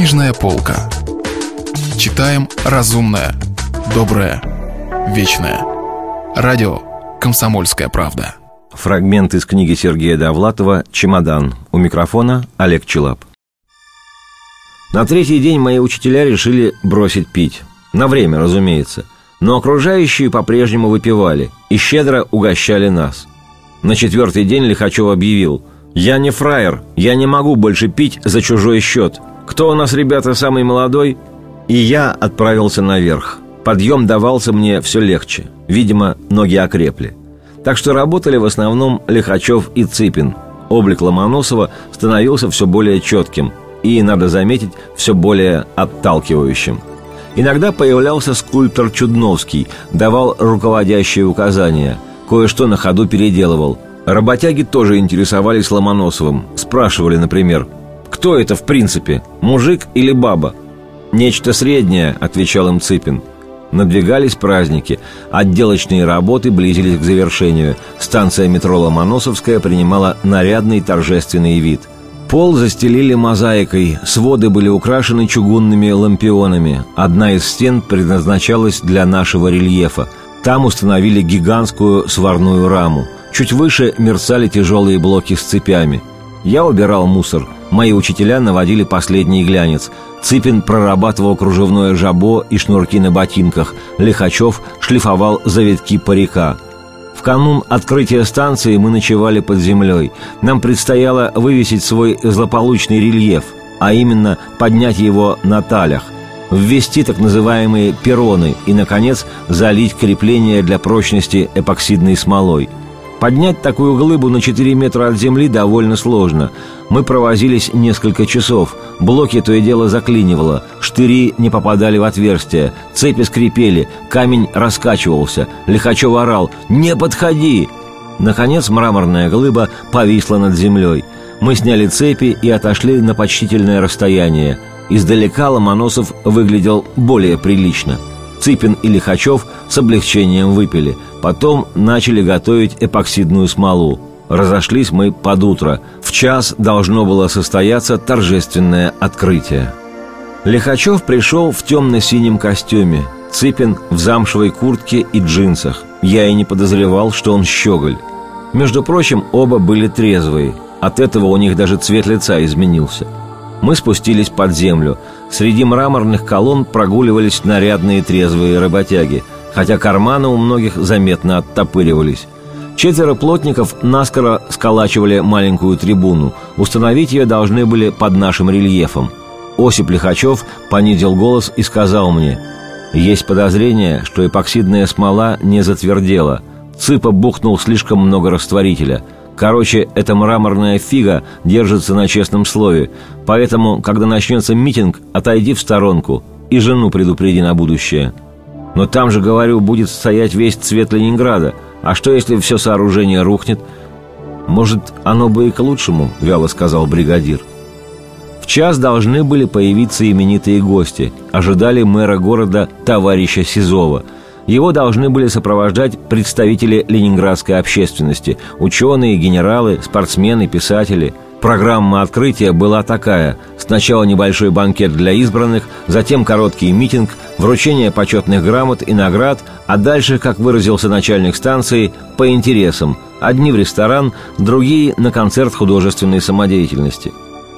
Книжная полка. Читаем разумное, доброе, вечное. Радио «Комсомольская правда». Фрагмент из книги Сергея Довлатова «Чемодан». У микрофона Олег Челап. На третий день мои учителя решили бросить пить. На время, разумеется. Но окружающие по-прежнему выпивали и щедро угощали нас. На четвертый день Лихачев объявил «Я не фраер, я не могу больше пить за чужой счет. Кто у нас, ребята, самый молодой?» И я отправился наверх. Подъем давался мне все легче. Видимо, ноги окрепли. Так что работали в основном Лихачев и Цыпин. Облик Ломоносова становился все более четким и, надо заметить, все более отталкивающим. Иногда появлялся скульптор Чудновский, давал руководящие указания, кое-что на ходу переделывал. Работяги тоже интересовались Ломоносовым. Спрашивали, например, «Кто это в принципе, мужик или баба?» «Нечто среднее», — отвечал им Цыпин. Надвигались праздники, отделочные работы близились к завершению. Станция метро Ломоносовская принимала нарядный торжественный вид. Пол застелили мозаикой, своды были украшены чугунными лампионами. Одна из стен предназначалась для нашего рельефа. Там установили гигантскую сварную раму. Чуть выше мерцали тяжелые блоки с цепями. Я убирал мусор. Мои учителя наводили последний глянец – Цыпин прорабатывал кружевное жабо и шнурки на ботинках. Лихачев шлифовал завитки парика. В канун открытия станции мы ночевали под землей. Нам предстояло вывесить свой злополучный рельеф, а именно поднять его на талях, ввести так называемые перроны и, наконец, залить крепление для прочности эпоксидной смолой – Поднять такую глыбу на 4 метра от земли довольно сложно. Мы провозились несколько часов. Блоки то и дело заклинивало. Штыри не попадали в отверстия. Цепи скрипели. Камень раскачивался. Лихачев орал «Не подходи!» Наконец мраморная глыба повисла над землей. Мы сняли цепи и отошли на почтительное расстояние. Издалека Ломоносов выглядел более прилично – Цыпин и Лихачев с облегчением выпили. Потом начали готовить эпоксидную смолу. Разошлись мы под утро. В час должно было состояться торжественное открытие. Лихачев пришел в темно-синем костюме, Цыпин в замшевой куртке и джинсах. Я и не подозревал, что он щеголь. Между прочим, оба были трезвые. От этого у них даже цвет лица изменился – мы спустились под землю. Среди мраморных колонн прогуливались нарядные трезвые работяги, хотя карманы у многих заметно оттопыривались. Четверо плотников наскоро сколачивали маленькую трибуну. Установить ее должны были под нашим рельефом. Осип Лихачев понизил голос и сказал мне, «Есть подозрение, что эпоксидная смола не затвердела. Цыпа бухнул слишком много растворителя». Короче, эта мраморная фига держится на честном слове, поэтому, когда начнется митинг, отойди в сторонку и жену предупреди на будущее. Но там же, говорю, будет стоять весь цвет Ленинграда. А что, если все сооружение рухнет? Может, оно бы и к лучшему, вяло сказал бригадир. В час должны были появиться именитые гости. Ожидали мэра города товарища Сизова – его должны были сопровождать представители ленинградской общественности, ученые, генералы, спортсмены, писатели. Программа открытия была такая. Сначала небольшой банкет для избранных, затем короткий митинг, вручение почетных грамот и наград, а дальше, как выразился начальник станции, по интересам. Одни в ресторан, другие на концерт художественной самодеятельности.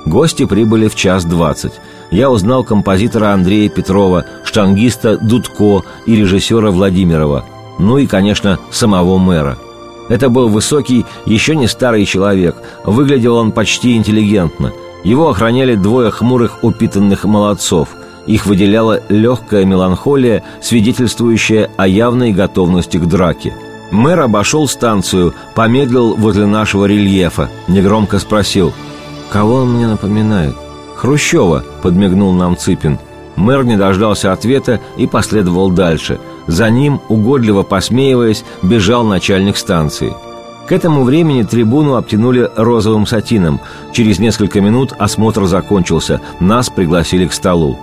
Гости прибыли в час двадцать я узнал композитора Андрея Петрова, штангиста Дудко и режиссера Владимирова, ну и, конечно, самого мэра. Это был высокий, еще не старый человек, выглядел он почти интеллигентно. Его охраняли двое хмурых упитанных молодцов. Их выделяла легкая меланхолия, свидетельствующая о явной готовности к драке. Мэр обошел станцию, помедлил возле нашего рельефа, негромко спросил «Кого он мне напоминает?» «Хрущева», — подмигнул нам Цыпин. Мэр не дождался ответа и последовал дальше. За ним, угодливо посмеиваясь, бежал начальник станции. К этому времени трибуну обтянули розовым сатином. Через несколько минут осмотр закончился. Нас пригласили к столу.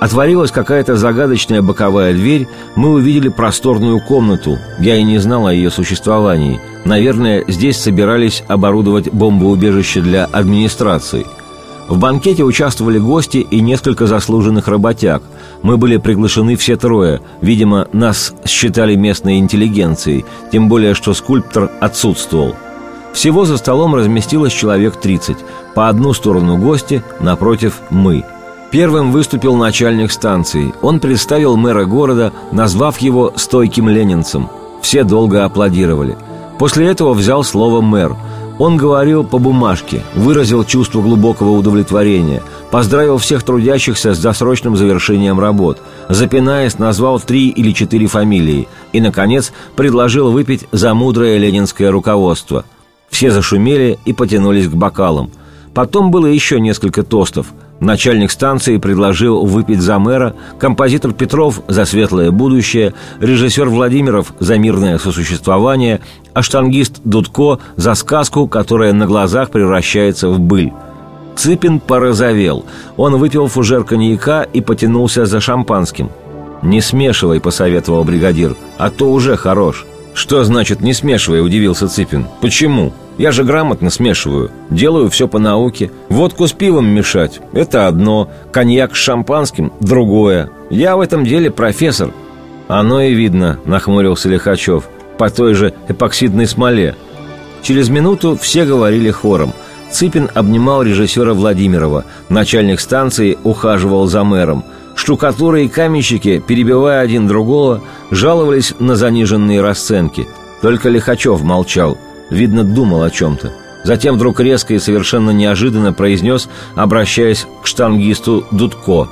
Отворилась какая-то загадочная боковая дверь, мы увидели просторную комнату. Я и не знал о ее существовании. Наверное, здесь собирались оборудовать бомбоубежище для администрации – В банкете участвовали гости и несколько заслуженных работяг. Мы были приглашены все трое. Видимо, нас считали местной интеллигенцией, тем более, что скульптор отсутствовал. Всего за столом разместилось человек 30. По одну сторону гости, напротив – мы. Первым выступил начальник станции. Он представил мэра города, назвав его «стойким ленинцем». Все долго аплодировали. После этого взял слово мэр – он говорил по бумажке, выразил чувство глубокого удовлетворения, поздравил всех трудящихся с досрочным завершением работ, запинаясь, назвал три или четыре фамилии и, наконец, предложил выпить за мудрое ленинское руководство. Все зашумели и потянулись к бокалам. Потом было еще несколько тостов – Начальник станции предложил выпить за мэра, композитор Петров за светлое будущее, режиссер Владимиров за мирное сосуществование, а штангист Дудко за сказку, которая на глазах превращается в быль. Цыпин порозовел. Он выпил фужер коньяка и потянулся за шампанским. «Не смешивай», — посоветовал бригадир, — «а то уже хорош». «Что значит «не смешивай»?» – удивился Цыпин. «Почему? Я же грамотно смешиваю. Делаю все по науке. Водку с пивом мешать – это одно. Коньяк с шампанским – другое. Я в этом деле профессор». «Оно и видно», – нахмурился Лихачев. «По той же эпоксидной смоле». Через минуту все говорили хором. Цыпин обнимал режиссера Владимирова. Начальник станции ухаживал за мэром – Штукатуры и каменщики, перебивая один другого, жаловались на заниженные расценки. Только Лихачев молчал, видно, думал о чем-то. Затем вдруг резко и совершенно неожиданно произнес, обращаясь к штангисту Дудко.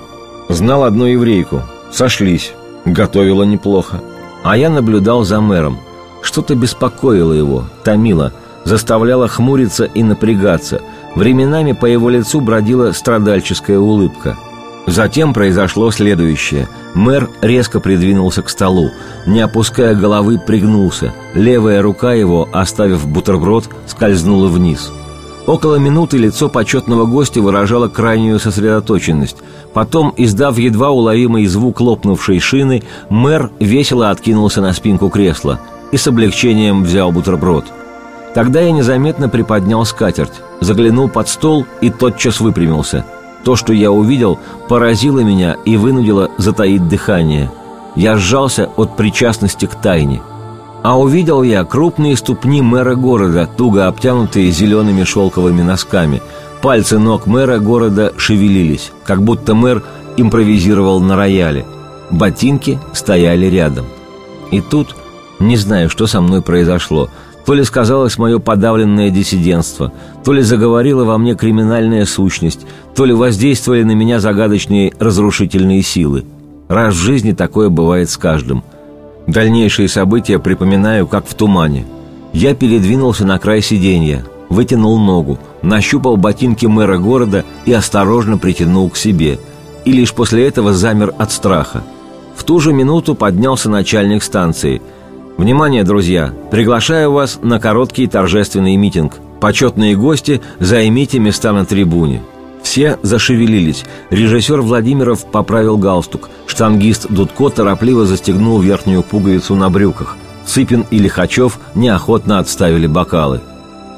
«Знал одну еврейку. Сошлись. Готовила неплохо. А я наблюдал за мэром. Что-то беспокоило его, томило, заставляло хмуриться и напрягаться. Временами по его лицу бродила страдальческая улыбка – Затем произошло следующее. Мэр резко придвинулся к столу. Не опуская головы, пригнулся. Левая рука его, оставив бутерброд, скользнула вниз. Около минуты лицо почетного гостя выражало крайнюю сосредоточенность. Потом, издав едва уловимый звук лопнувшей шины, мэр весело откинулся на спинку кресла и с облегчением взял бутерброд. Тогда я незаметно приподнял скатерть, заглянул под стол и тотчас выпрямился – то, что я увидел, поразило меня и вынудило затаить дыхание. Я сжался от причастности к тайне. А увидел я крупные ступни мэра города, туго обтянутые зелеными шелковыми носками. Пальцы ног мэра города шевелились, как будто мэр импровизировал на рояле. Ботинки стояли рядом. И тут, не знаю, что со мной произошло – то ли сказалось мое подавленное диссидентство, то ли заговорила во мне криминальная сущность, то ли воздействовали на меня загадочные разрушительные силы. Раз в жизни такое бывает с каждым. Дальнейшие события припоминаю, как в тумане. Я передвинулся на край сиденья, вытянул ногу, нащупал ботинки мэра города и осторожно притянул к себе. И лишь после этого замер от страха. В ту же минуту поднялся начальник станции – Внимание, друзья! Приглашаю вас на короткий торжественный митинг. Почетные гости, займите места на трибуне. Все зашевелились. Режиссер Владимиров поправил галстук. Штангист Дудко торопливо застегнул верхнюю пуговицу на брюках. Сыпин и Лихачев неохотно отставили бокалы.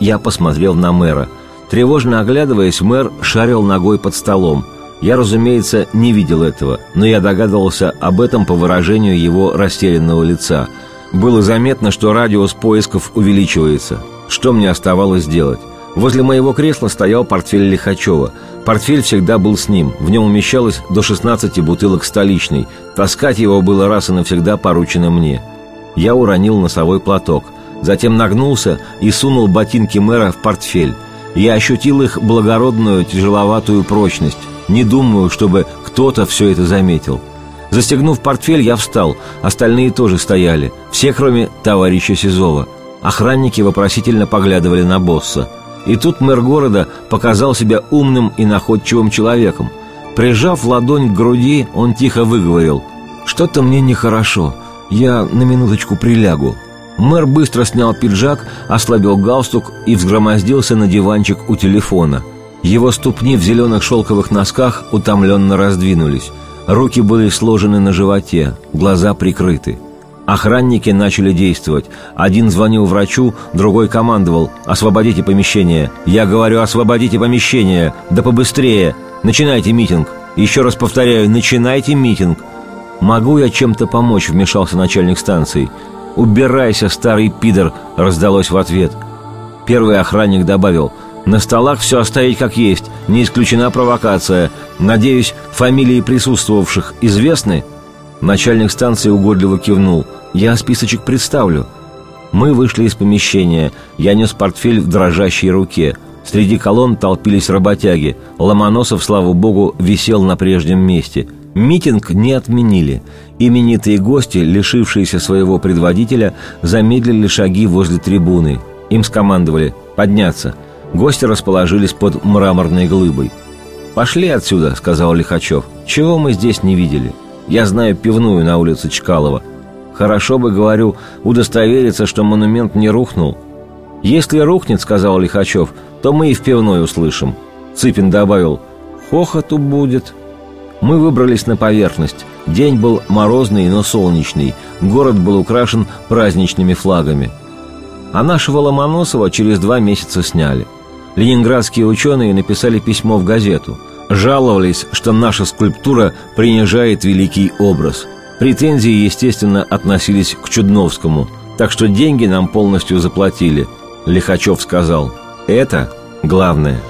Я посмотрел на мэра. Тревожно оглядываясь, мэр шарил ногой под столом. Я, разумеется, не видел этого, но я догадывался об этом по выражению его растерянного лица – было заметно, что радиус поисков увеличивается. Что мне оставалось делать? Возле моего кресла стоял портфель Лихачева. Портфель всегда был с ним. В нем умещалось до 16 бутылок столичной. Таскать его было раз и навсегда поручено мне. Я уронил носовой платок. Затем нагнулся и сунул ботинки мэра в портфель. Я ощутил их благородную, тяжеловатую прочность. Не думаю, чтобы кто-то все это заметил. Застегнув портфель, я встал. Остальные тоже стояли. Все, кроме товарища Сизова. Охранники вопросительно поглядывали на босса. И тут мэр города показал себя умным и находчивым человеком. Прижав ладонь к груди, он тихо выговорил. «Что-то мне нехорошо. Я на минуточку прилягу». Мэр быстро снял пиджак, ослабил галстук и взгромоздился на диванчик у телефона. Его ступни в зеленых шелковых носках утомленно раздвинулись. Руки были сложены на животе, глаза прикрыты. Охранники начали действовать. Один звонил врачу, другой командовал «Освободите помещение». Я говорю «Освободите помещение». Да побыстрее. Начинайте митинг. Еще раз повторяю, начинайте митинг. «Могу я чем-то помочь?» – вмешался начальник станции. «Убирайся, старый пидор!» – раздалось в ответ. Первый охранник добавил – на столах все оставить как есть, не исключена провокация. Надеюсь, фамилии присутствовавших известны?» Начальник станции угодливо кивнул. «Я списочек представлю». Мы вышли из помещения. Я нес портфель в дрожащей руке. Среди колонн толпились работяги. Ломоносов, слава богу, висел на прежнем месте. Митинг не отменили. Именитые гости, лишившиеся своего предводителя, замедлили шаги возле трибуны. Им скомандовали «подняться». Гости расположились под мраморной глыбой. «Пошли отсюда», — сказал Лихачев. «Чего мы здесь не видели? Я знаю пивную на улице Чкалова. Хорошо бы, говорю, удостовериться, что монумент не рухнул». «Если рухнет», — сказал Лихачев, — «то мы и в пивной услышим». Цыпин добавил, «Хохоту будет». Мы выбрались на поверхность. День был морозный, но солнечный. Город был украшен праздничными флагами. А нашего Ломоносова через два месяца сняли – ленинградские ученые написали письмо в газету. Жаловались, что наша скульптура принижает великий образ. Претензии, естественно, относились к Чудновскому, так что деньги нам полностью заплатили. Лихачев сказал, это главное.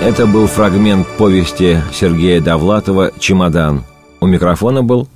Это был фрагмент повести Сергея Довлатова «Чемодан». У микрофона был